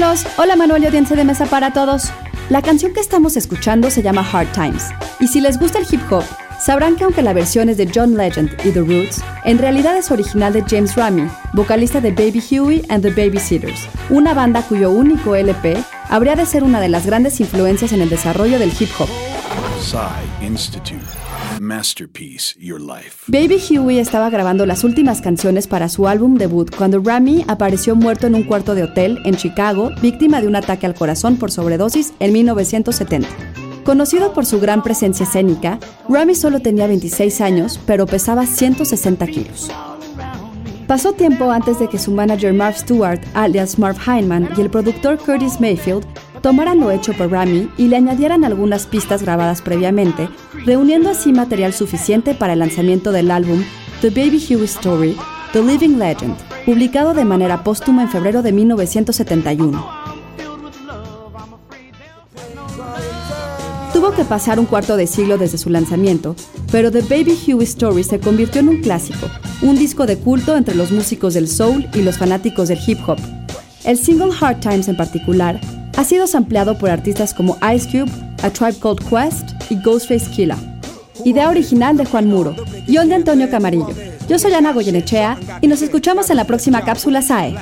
Carlos. Hola Manuel y audiencia de mesa para todos. La canción que estamos escuchando se llama Hard Times. Y si les gusta el hip hop, sabrán que aunque la versión es de John Legend y The Roots, en realidad es original de James Ramy, vocalista de Baby Huey and the Babysitters, una banda cuyo único LP habría de ser una de las grandes influencias en el desarrollo del hip hop. Masterpiece, Your Life. Baby Huey estaba grabando las últimas canciones para su álbum debut cuando Rami apareció muerto en un cuarto de hotel en Chicago, víctima de un ataque al corazón por sobredosis en 1970. Conocido por su gran presencia escénica, Rami solo tenía 26 años, pero pesaba 160 kilos. Pasó tiempo antes de que su manager Marv Stewart, alias Marv Heineman, y el productor Curtis Mayfield tomaran lo hecho por Rami y le añadieran algunas pistas grabadas previamente, reuniendo así material suficiente para el lanzamiento del álbum The Baby Huey Story, The Living Legend, publicado de manera póstuma en febrero de 1971. Tuvo que pasar un cuarto de siglo desde su lanzamiento, pero The Baby Huey Story se convirtió en un clásico, un disco de culto entre los músicos del soul y los fanáticos del hip hop. El single Hard Times en particular ha sido sampleado por artistas como Ice Cube, A Tribe Called Quest y Ghostface Killah. Idea original de Juan Muro, guion de Antonio Camarillo. Yo soy Ana Goyenechea y nos escuchamos en la próxima cápsula SAE.